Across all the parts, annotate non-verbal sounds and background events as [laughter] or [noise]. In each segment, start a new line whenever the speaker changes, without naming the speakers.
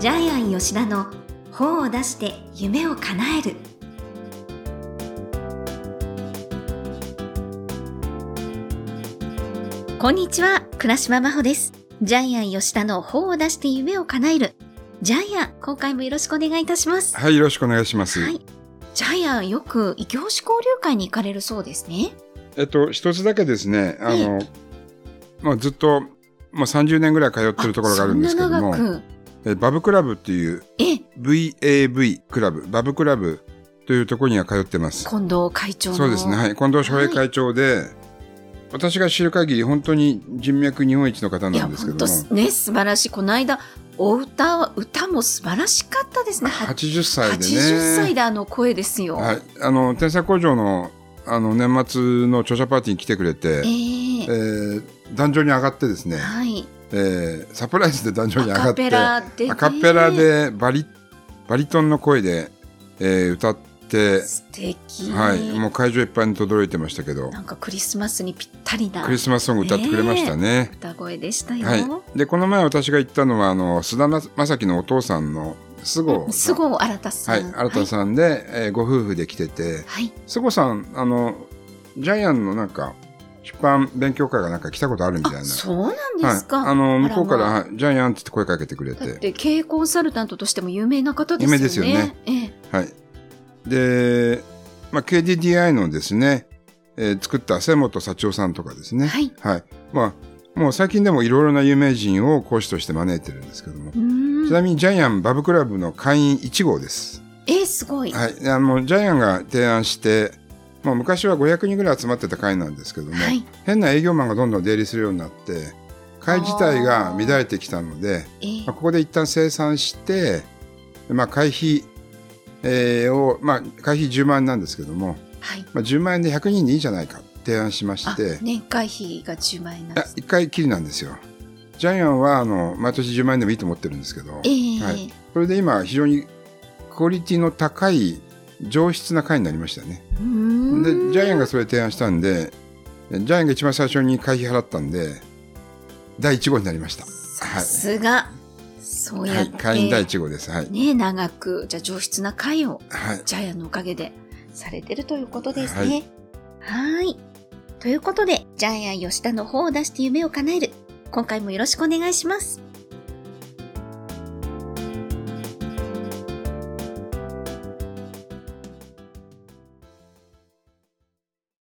ジャイアン吉田の本を出して夢を叶える。こんにちは倉島真帆です。ジャイアン吉田の本を出して夢を叶える。ジャイアン今回もよろしくお願いいたします。
はい、よろしくお願いします。
はい。ジャイアンよく異業種交流会に行かれるそうですね。
えっと、一つだけですね、あの、まあ、ずっと、まあ、30年ぐらい通ってるところがあるんですけども、バブクラブっていう
え。
VAV クラブ、バブクラブというところには通ってます。
近藤会長の。
そうですね、はい。近藤翔平会長で、私が知る限り本当に人脈日本一の方なんですけども、
ね素晴らしい。この間お歌は歌も素晴らしかったですね。は
80歳でね。
80歳であの声ですよ、
はい。あの、天才工場の、あの、年末の著者パーティーに来てくれて、
え
え。
ー
ー壇上に上がってですね、
はい
えーサプライズで壇上に上がって、アカペラでバリバリトンの声で、えー歌って、
素敵。
はい、もう会場いっぱいに轟いてましたけど。
なんかクリスマスにぴったりな。
クリスマスソング歌ってくれましたね。
歌声でしたよ、
はい、でこの前私が行ったのはあの菅田将暉のお父さんの菅生さん。
すごい新さん。
はい、新田さんで、えーご夫婦で来てて。
はい、
菅生さんあのジャイアンのなんか出版勉強会がなんか来たことあるみたいな
あそうなんですか、
はい、あの向こうから、
あ
ジャイアンって言って声かけてくれ
てて経営コンサルタントとしても有名な方ですよね
有名ですよね
ええ
はい。で、まあ、KDDI のですね、えー作った瀬本幸男さんとかですね。
はい。
はい。まあ、もう最近でもいろいろな有名人を講師として招いてるんですけども。ちなみにジャイアンバブクラブの会員1号です。
えー、すごい、
はい。あの、ジャイアンが提案して、もう昔は500人ぐらい集まってた会なんですけども、
はい。
変な営業マンがどんどん出入りするようになって、会自体が乱れてきたので、
えー
まあ、ここで一旦生産して、まあ、会費、えーを、まあ、会費10万円なんですけども、
はい。
まあ、10万円で100人でいいじゃないか提案しまし
あ
て、
年会費が10万円なんです
あ一回きりなんですよ。ジャイアンはあの毎年10万円でもいいと思ってるんですけど、
えー
はい、それで今非常にクオリティの高い上質な会になりましたね。
うー
で
ん
ジャイアンがそれ提案したんでジャイアンが一番最初に会費払ったんで第1号になりました。
さすが、そう
はい、
やって、
会員第1号です。はい。
ね長くじゃあ上質な会を
はい。
ジャイアンのおかげでされてるということですね。はい。ということで、ジャイアン吉田の方を出して夢を叶える。今回もよろしくお願いします。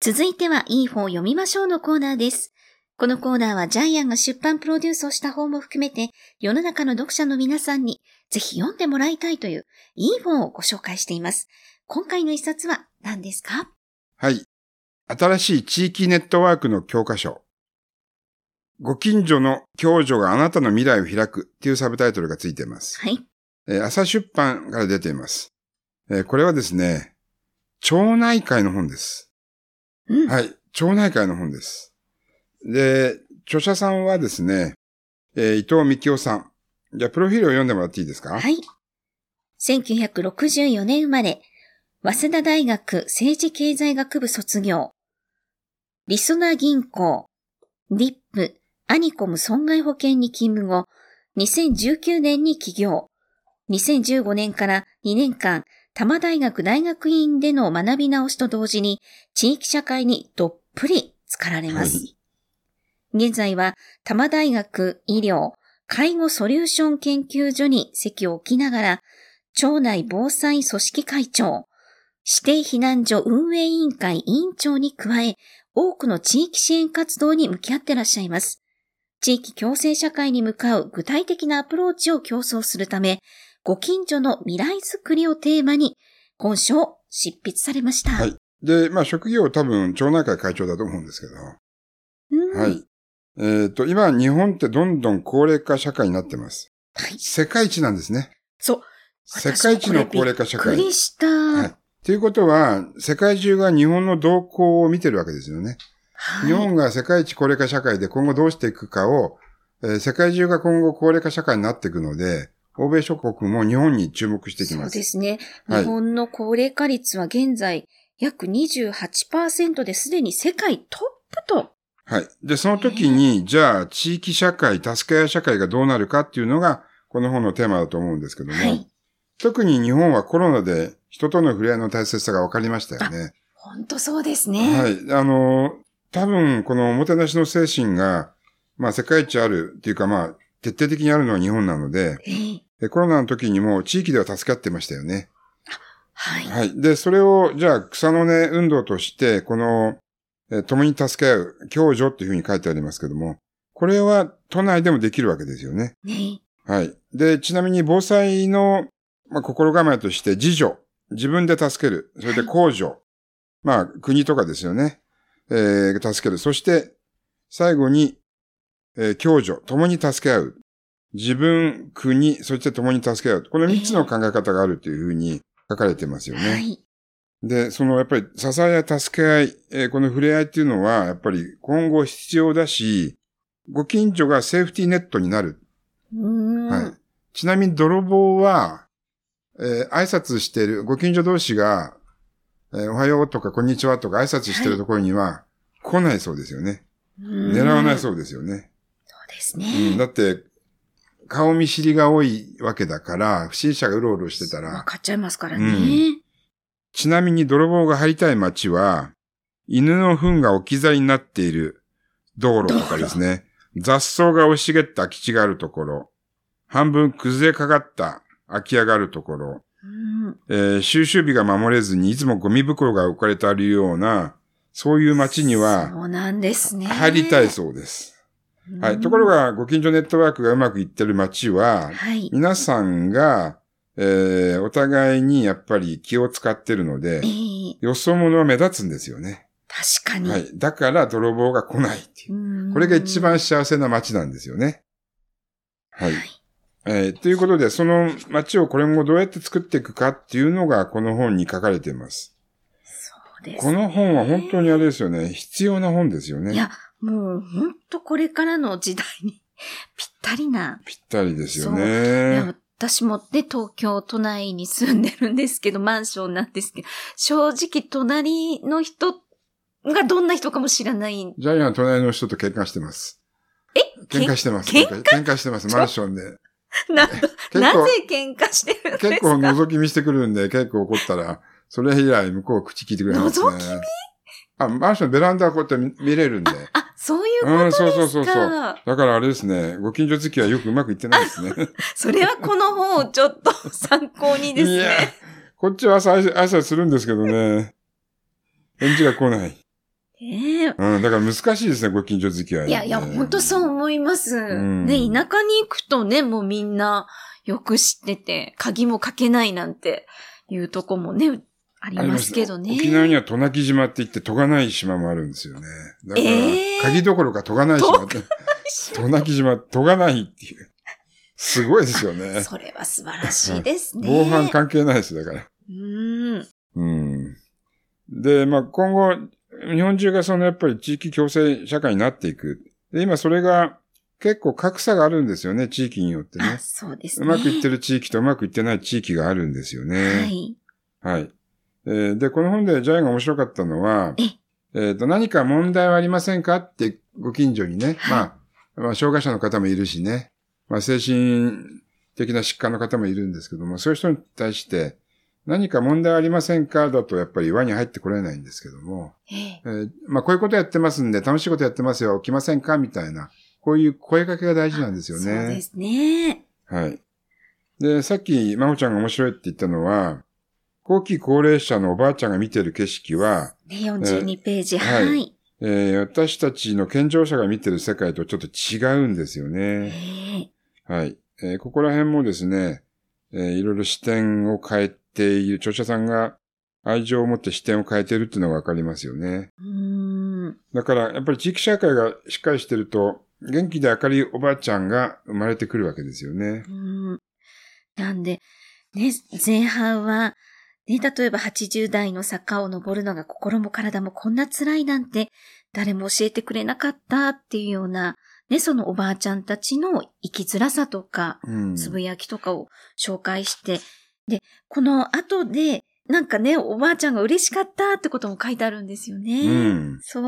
続いては、いい本を読みましょうのコーナーです。このコーナーはジャイアンが出版プロデュースをした本も含めて、世の中の読者の皆さんにぜひ読んでもらいたいといういい本をご紹介しています。今回の一冊は何ですか？
はい。新しい地域ネットワークの教科書。ご近所の共助があなたの未来を開くっていうサブタイトルがついています。
はい。
えー朝出版から出ています。えーこれはですね、町内会の本です。
うん。
はい。町内会の本です。で、著者さんはですね、えー伊藤幹夫さん。じゃあ、プロフィールを読んでもらっていいですか？
はい。1964年生まれ、早稲田大学政治経済学部卒業。リソナ銀行、ディップ、アニコム損害保険に勤務後、2019年に起業。2015年から2年間、多摩大学大学院での学び直しと同時に、地域社会にどっぷり浸かられます。
はい
現在は、多摩大学医療、介護ソリューション研究所に席を置きながら、町内防災組織会長、指定避難所運営委員会委員長に加え、多くの地域支援活動に向き合ってらっしゃいます。地域共生社会に向かう具体的なアプローチを競争するため、ご近所の未来づくりをテーマに、本書を執筆されました。
はい。で、まあ、職業多分、町内会会長だと思うんですけど。
うん
はい。えっ、と、今、日本ってどんどん高齢化社会になってます。
はい
世界一なんですね。
そう。
世界一の高齢化社会。
びっくりした。
はい。ということは、世界中が日本の動向を見てるわけですよね。
はい
日本が世界一高齢化社会で今後どうしていくかを、えー世界中が今後高齢化社会になっていくので、欧米諸国も日本に注目していき
そう
ます。
ですね。
はい
日本の高齢化率は現在約28%ですでに世界トップと。
はい。で、その時に、じゃあ、地域社会、助け合い社会がどうなるかっていうのが、この本のテーマだと思うんですけども、
はい。
特に日本はコロナで人との触れ合いの大切さが分かりましたよね。
本当そうですね。
はい。あの、多分このおもてなしの精神が、まあ世界一あるっていうかまあ徹底的にあるのは日本なので、
ええ
でコロナの時にも地域では助かってましたよね。
はい。
はい。で、それを、じゃあ草の根運動として、この、えー共に助け合う、共助っていうふうに書いてありますけども、これは都内でもできるわけですよね。
ね
はい。で、ちなみに防災の、まあ、心構えとして、自助、自分で助ける、それで公助、まあ、国とかですよね。えー助ける。そして、最後に、えー共助、共に助け合う。自分、国、そして共に助け合う。この三つの考え方があるというふうに書かれてますよね。
はい。
で、そのやっぱり支えや助け合い、えーこの触れ合いっていうのは、やっぱり今後必要だし、ご近所がセーフティーネットになる。はい。ちなみに泥棒は、えー挨拶してる、ご近所同士が、えーおはようとかこんにちはとか挨拶してるところには、来ないそうですよね。
うん
狙わないそうですよね。
です
うん、
ね。
だって、顔見知りが多いわけだから、不審者がうろうろしてたら、
わかっちゃいますからね。
うんちなみに泥棒が入りたい街は、犬の糞が置き去りになっている道路とかですね、雑草が押し茂った空き地があるところ、半分崩れかかった空き家があるところ、
うん
えー収集日が守れずにいつもゴミ袋が置かれてあるような、そういう街には
そうなんですね。
入りたいそうです。はい。ところが、ご近所ネットワークがうまくいってる街は
うん、、はい。
皆さんが、えーお互いにやっぱり気を使ってるので
え、え
よそ者は目立つんですよね。
確かに。
はい。だから泥棒が来ないっていう。
うん
これが一番幸せな街なんですよね。はい。えーということで、その街をこれもどうやって作っていくかっていうのがこの本に書かれています。
そうです
この本は本当にあれですよね。必要な本ですよね。
いや、もう本当これからの時代に [laughs] ぴったりな。
ぴったりですよね。
私もね、東京都内に住んでるんですけど、マンションなんですけど、正直隣の人がどんな人かも知らない。
ジャイアン隣の人と喧嘩してます。
え？
喧嘩してます。
喧
喧嘩してます。マンションで。
な、
結
な
構
ぜ喧嘩してるんですか？
結構覗き見してくるんで、結構怒ったら、それ以来向こう口聞いてくれますね。
覗き見？
あ、マンションベランダこうやって見見れるんで。
あ、そういうこと
うん、
ですか？
そうそうそうそう。だからあれですね、ご近所付きはよくうまくいってないですね。[laughs]
それはこの本をちょっと参考にです
いや
ね。、
こっちは朝挨拶するんですけどね。返事が来ない。
ええ
うん、だから難しいですね、ご近所付き合い。
いやいや、本当そう思います。
ん
ね、田舎に行くとね、もうみんなよく知ってて、鍵もかけないなんていうとこもね、ありますけどね。
沖縄には渡名喜島って言って、戸がない島もあるんですよね。だから、
えー
鍵どころか戸がない島って。渡名喜島、戸がないっていう。すごいですよね。[laughs]
それは素晴らしいですね。
防犯関係ないです、だから。
うーん。
うん。で、まあ、今後、日本中がそのやっぱり地域共生社会になっていく。で、今それが結構格差があるんですよね、地域によって
あ、
ね。
そうですね。
うまくいってる地域とうまくいってない地域があるんですよ
は
ね。
い。
はい。えーで、この本でジャイが面白かったのは
え、
え。っ、と、何か問題はありませんか？ってご近所にね、
はい。
まあ、まあ、障害者の方もいるしね、まあ、精神的な疾患の方もいるんですけども、そういう人に対して、何か問題ありませんか？だとやっぱり輪に入ってこれないんですけども、
ええ。
えーまあこういうことやってますんで楽しいことやってますよ、来ませんか？みたいな、こういう声かけが大事なんですよね。
そうですね。
はい。で、さっき、まほちゃんが面白いって言ったのは、後期高齢者のおばあちゃんが見てる景色は、
ね、42ページ。
はい
はい。
えー私たちの健常者が見てる世界とちょっと違うんですよ
え
ね。
え
はい。えーここら辺もですね、えーいろいろ視点を変えている、著者さんが愛情を持って視点を変えているっていうのがわかりますよね。
うーん。
だから、やっぱり地域社会がしっかりしてると、元気で明るいおばあちゃんが生まれてくるわけですよね。
うんなんで、ね、前半は、ね、例えば80代の坂を登るのが心も体もこんな辛いなんて誰も教えてくれなかったっていうような、ね、そのおばあちゃんたちの生きづらさとか、
うん。
つぶやきとかを紹介して、で、この後で、なんかね、おばあちゃんが嬉しかったってことも書いてあるんですよね。
うん
そう。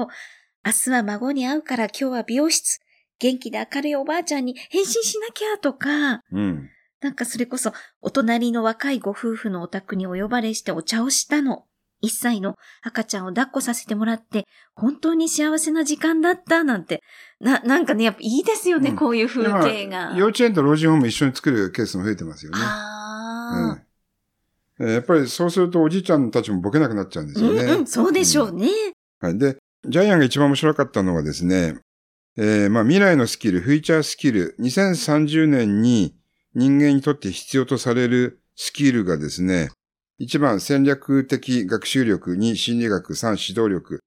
明日は孫に会うから今日は美容室。元気で明るいおばあちゃんに変身しなきゃとか、
うん。
なんかそれこそ、お隣の若いご夫婦のお宅にお呼ばれしてお茶をしたの。一歳の赤ちゃんを抱っこさせてもらって、本当に幸せな時間だったなんて。な、なんかね、やっぱいいですよね、うん、こういう風景が。
幼稚園と老人ホーム一緒に作るケースも増えてますよね。
ああ、
うん、やっぱりそうするとおじいちゃんたちもボケなくなっちゃうんですよね。
うんうん、そうでしょうね、
はい。で、ジャイアンが一番面白かったのはですね、えー、まあ未来のスキル、フューチャースキル、2030年に人間にとって必要とされるスキルがですね、1番戦略的学習力、2心理学、3指導力、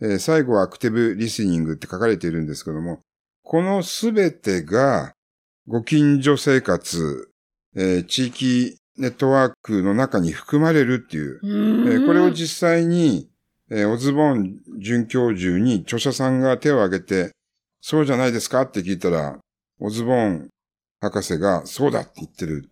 えー、最後はアクティブリスニングって書かれているんですけども、このすべてがご近所生活、えー、地域ネットワークの中に含まれるっていう、えー、これを実際に、えー、オズボン准教授に著者さんが手を挙げて、そうじゃないですか？って聞いたら、オズボン博士がそうだって言ってる。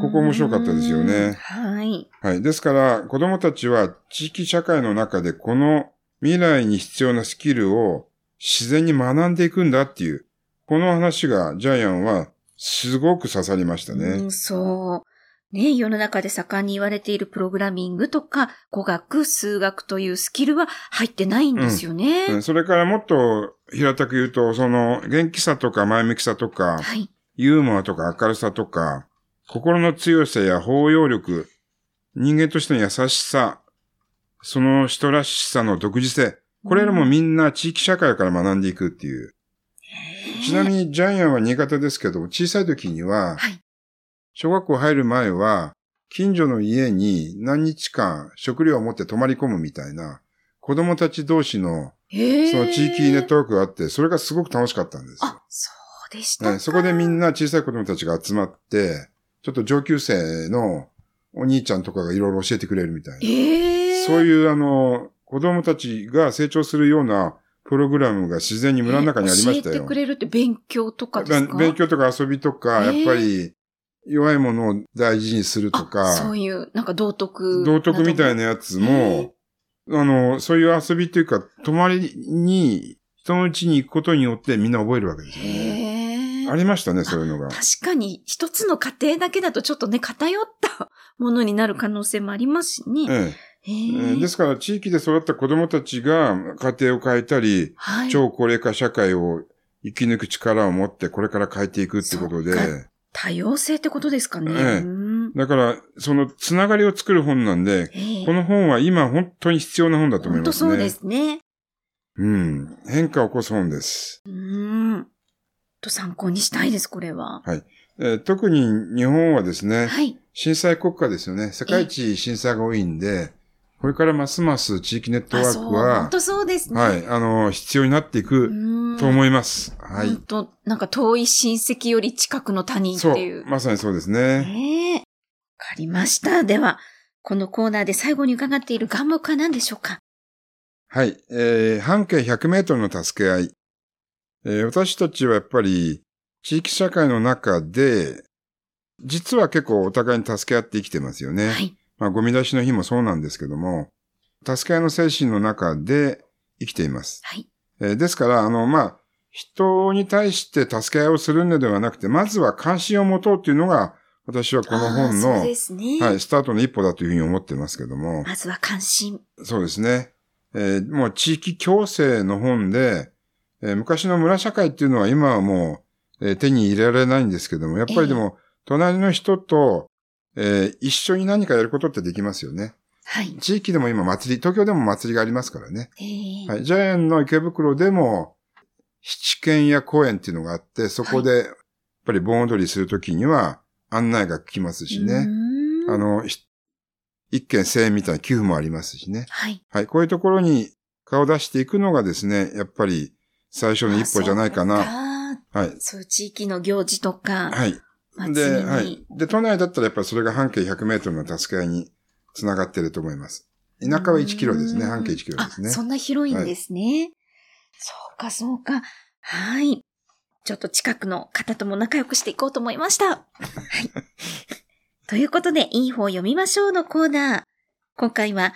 ここ面白かったですよね。
はい。
はい。ですから、子供たちは地域社会の中でこの未来に必要なスキルを自然に学んでいくんだっていう、この話がジャイアンはすごく刺さりましたね。
うん、そう。ね、世の中で盛んに言われているプログラミングとか語学、数学というスキルは入ってないんですよね。
うん、それからもっと平たく言うと、その元気さとか前向きさとか、はい、ユーモアとか明るさとか、心の強さや包容力、人間としての優しさ、その人らしさの独自性、これらもみんな地域社会から学んでいくっていう。ちなみにジャイアンは新潟ですけど、小さい時には、小学校入る前は、近所の家に何日間食料を持って泊まり込むみたいな、子供たち同士の、その地域ネットワークがあって、それがすごく楽しかったんですよ。
あ、そうでした
ね。そこでみんな小さい子供たちが集まって、ちょっと上級生のお兄ちゃんとかがいろいろ教えてくれるみたいな。
え
ー、そういうあの、子供たちが成長するようなプログラムが自然に村の中にありましたよ。
教えてくれるって勉強とかですか？
勉強とか遊びとか、やっぱり弱いものを大事にするとか。
そういう、なんか道徳。
道徳みたいなやつも、あの、そういう遊びっていうか、泊まりに、人の家に行くことによってみんな覚えるわけですよね。ありましたね、そういうのが。
確かに、一つの家庭だけだとちょっとね、偏ったものになる可能性もありますしね。
えええですから、地域で育った子供たちが家庭を変えたり、はい、超高齢化社会を生き抜く力を持ってこれから変えていくってことで。
多様性ってことですかね。
ええ、だから、そのつながりを作る本なんで、この本は今本当に必要な本だと思いますね。
本当そうですね。
うん。変化を起こす本です。
うん。と参考にしたいです、これは。
はい。えー、特に日本はですね、
はい、
震災国家ですよね。世界一震災が多いんで、これからますます地域ネットワークは、
本当そうですね。
はい。あの、必要になっていくと思います。はい。
本当なんか遠い親戚より近くの他人っていう。
そう、まさにそうですね。
ええー、わかりました。では、このコーナーで最後に伺っている願目は何でしょうか？
はい。えー、半径100メートルの助け合い。えー、私たちはやっぱり地域社会の中で、実は結構お互いに助け合って生きてますよね。
はい。
まあ、ゴミ出しの日もそうなんですけども、助け合いの精神の中で生きています。
はい。
えー、ですから、あの、まあ、人に対して助け合いをするのではなくて、まずは関心を持とうというのが、私はこの本の、
ね、
はい、スタートの一歩だというふうに思ってますけども。
まずは関心。
そうですね。えー、もう地域共生の本で、えー、昔の村社会っていうのは今はもう、えー、手に入れられないんですけども、やっぱりでも、隣の人と、えー、一緒に何かやることってできますよね。
はい。
地域でも今祭り、東京でも祭りがありますからね。
はい。
ジャイアンの池袋でも、七軒や公園っていうのがあって、そこで、やっぱり盆踊りするときには案内が来ますしね。あの、一軒千円みたいな寄付もありますしね。
はい。
はい。こういうところに顔を出していくのがですね、やっぱり最初の一歩じゃないかな。はい。
そう、地域の行事とか。
はい。で、はい。で、都内だったらやっぱりそれが半径100メートルの助け合いにつながってると思います。田舎は1キロですね。半径1キロですね。
そんな広いんですね。はい、そうか、そうか。はい。ちょっと近くの方とも仲良くしていこうと思いました。[laughs] はい。ということで、いい方読みましょうのコーナー。今回は、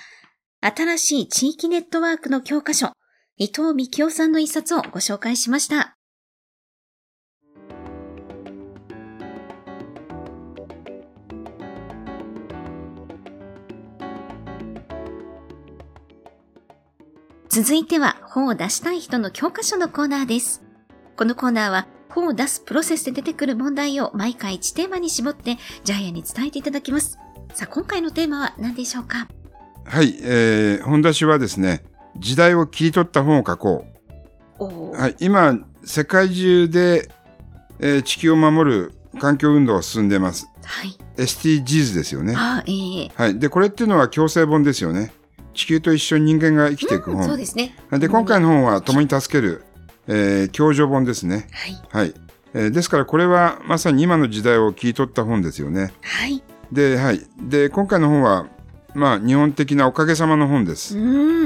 新しい地域ネットワークの教科書、伊藤幹夫さんの一冊をご紹介しました。続いては本を出したい人の教科書のコーナーです。このコーナーは本を出すプロセスで出てくる問題を毎回1テーマに絞ってジャイアンに伝えていただきます。さあ今回のテーマは何でしょうか？
はい、えー、本出しはですね、時代を切り取った本を書こ
お
う。
ー
はい、今、世界中で、えー地球を守る環境運動が進んでいます。
はい。
SDGs ですよね。
あ
はい。で、これっていうのは強制本ですよね。地球と一緒に人間が生きていく
うんそう
本。
ですね。
で、今回の本は共に助ける、えー、共助本ですね。
はい。
はい。えーですからこれはまさに今の時代を切り取った本ですよね。
はい。
で、はい。で、今回の本は、まあ、日本的なおかげさまの本で
う
す。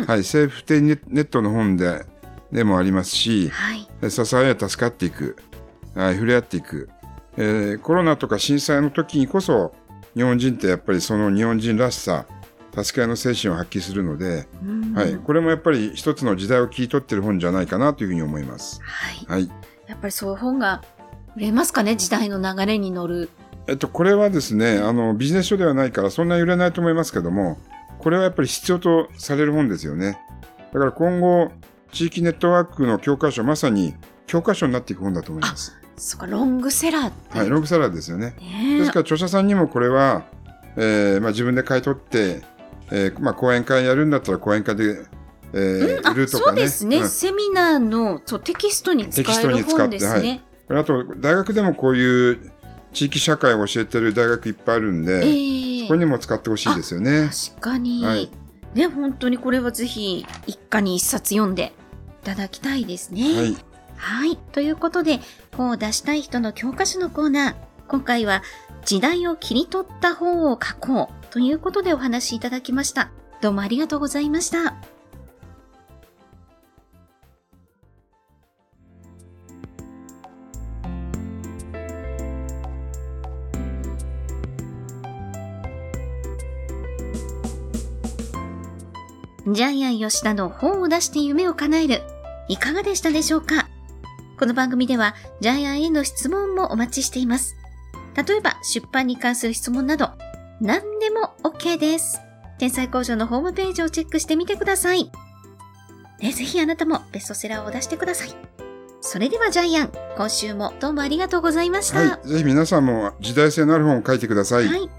はい。セーフティネネットの本で、でもありますし、
はい。
支え助かっていく、はい、触れ合っていく、えーコロナとか震災の時にこそ、日本人ってやっぱりその日本人らしさ、助け合いの精神を発揮するので、
うん
はい。これもやっぱり一つの時代を切り取ってる本じゃないかなというふうに思います。
はい。
はい。
やっぱりそういう本が売れますかね？時代の流れに乗る。
えっと、これはですね、あの、ビジネス書ではないからそんなに売れないと思いますけども、これはやっぱり必要とされる本ですよね。だから今後、地域ネットワークの教科書、まさに教科書になっていく本だと思います。
そロングセラー。
はい、ロングセラーですよね。ですから著者さんにもこれは、えーまあ、自分で買い取って、えーまあ、講演会やるんだったら講演会で、えー
あ
売ると
そ
かね。
うですね、
うん
セミナーのそうテキストに使える本ですね。
あと、大学でもこういう地域社会を教えてる大学いっぱいあるんで、
ええ
これにも使ってほしいですよね。
確かに、
はい
ね、本当にこれはぜひ一家に一冊読んでいただきたいですね。
はい。
はい。ということで、本を出したい人の教科書のコーナー。今回は、時代を切り取った本を書こうということでお話しいただきました。どうもありがとうございました。ジャイアン吉田の本を出して夢を叶える。いかがでしたでしょうか？この番組ではジャイアンへの質問もお待ちしています。例えば出版に関する質問など何でも OK です。天才工場のホームページをチェックしてみてください。ね、ぜひあなたもベストセラーを出してください。それではジャイアン、今週もどうもありがとうございました。
はい。ぜひ皆さんも時代性のある本を書いてください。
はい